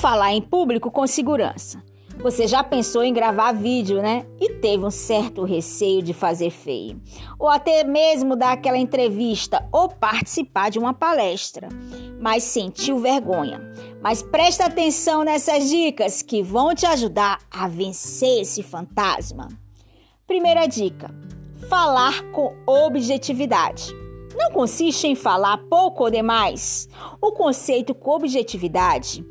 falar em público com segurança. Você já pensou em gravar vídeo, né? E teve um certo receio de fazer feio. Ou até mesmo dar aquela entrevista ou participar de uma palestra, mas sentiu vergonha. Mas presta atenção nessas dicas que vão te ajudar a vencer esse fantasma. Primeira dica: falar com objetividade. Não consiste em falar pouco ou demais. O conceito com objetividade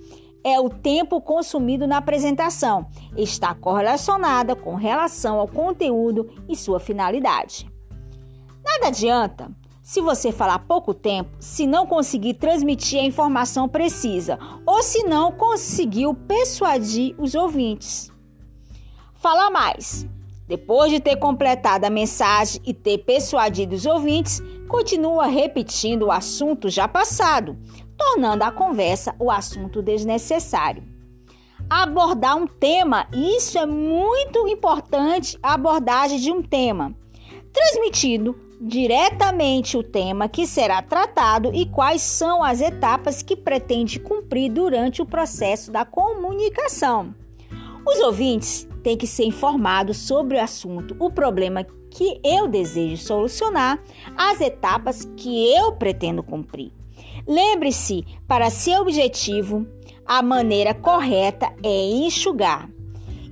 é o tempo consumido na apresentação. Está correlacionada com relação ao conteúdo e sua finalidade. Nada adianta se você falar pouco tempo, se não conseguir transmitir a informação precisa ou se não conseguiu persuadir os ouvintes. Falar mais. Depois de ter completado a mensagem e ter persuadido os ouvintes, continua repetindo o assunto já passado, tornando a conversa o assunto desnecessário. Abordar um tema, isso é muito importante, a abordagem de um tema, transmitindo diretamente o tema que será tratado e quais são as etapas que pretende cumprir durante o processo da comunicação. Os ouvintes têm que ser informados sobre o assunto, o problema que eu desejo solucionar, as etapas que eu pretendo cumprir. Lembre-se, para ser objetivo, a maneira correta é enxugar.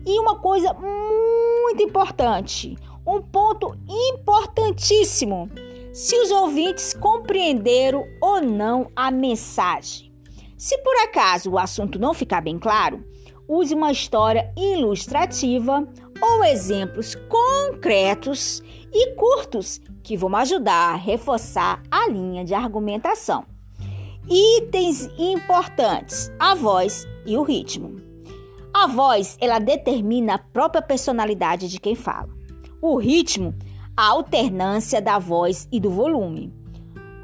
E uma coisa muito importante, um ponto importantíssimo: se os ouvintes compreenderam ou não a mensagem. Se por acaso o assunto não ficar bem claro, use uma história ilustrativa ou exemplos concretos e curtos que vão ajudar a reforçar a linha de argumentação. Itens importantes: a voz e o ritmo. A voz, ela determina a própria personalidade de quem fala. O ritmo, a alternância da voz e do volume.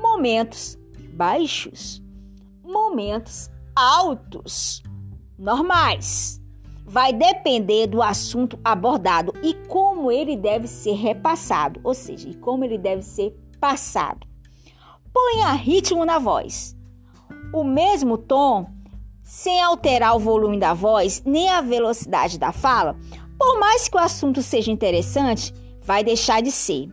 Momentos baixos, momentos altos, normais. Vai depender do assunto abordado e como ele deve ser repassado, ou seja, e como ele deve ser passado. Ponha ritmo na voz o mesmo tom, sem alterar o volume da voz nem a velocidade da fala, por mais que o assunto seja interessante, vai deixar de ser.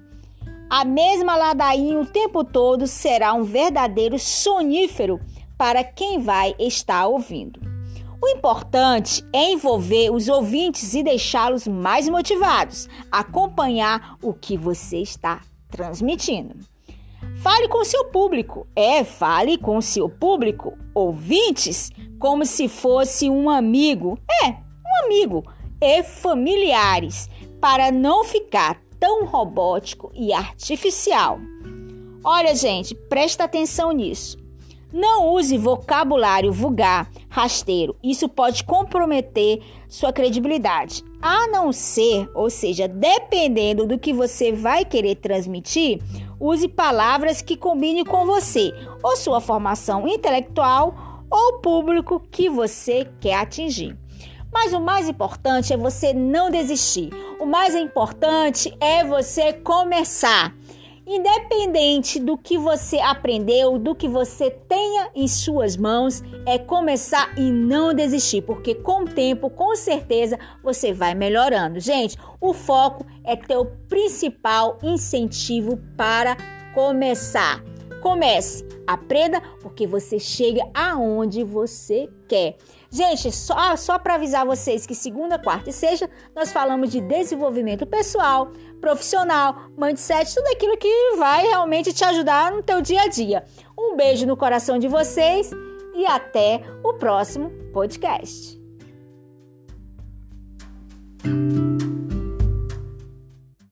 A mesma ladainha o tempo todo será um verdadeiro sonífero para quem vai estar ouvindo. O importante é envolver os ouvintes e deixá-los mais motivados acompanhar o que você está transmitindo. Fale com seu público. É, fale com seu público, ouvintes, como se fosse um amigo. É, um amigo. E familiares, para não ficar tão robótico e artificial. Olha, gente, presta atenção nisso. Não use vocabulário vulgar, rasteiro. Isso pode comprometer sua credibilidade. A não ser, ou seja, dependendo do que você vai querer transmitir, use palavras que combinem com você, ou sua formação intelectual, ou o público que você quer atingir. Mas o mais importante é você não desistir. O mais importante é você começar. Independente do que você aprendeu, do que você tenha em suas mãos, é começar e não desistir, porque com o tempo, com certeza, você vai melhorando. Gente, o foco é ter o principal incentivo para começar. Comece, aprenda, porque você chega aonde você quer. Gente, só, só para avisar vocês que segunda, quarta e sexta nós falamos de desenvolvimento pessoal, profissional, mindset, tudo aquilo que vai realmente te ajudar no teu dia a dia. Um beijo no coração de vocês e até o próximo podcast.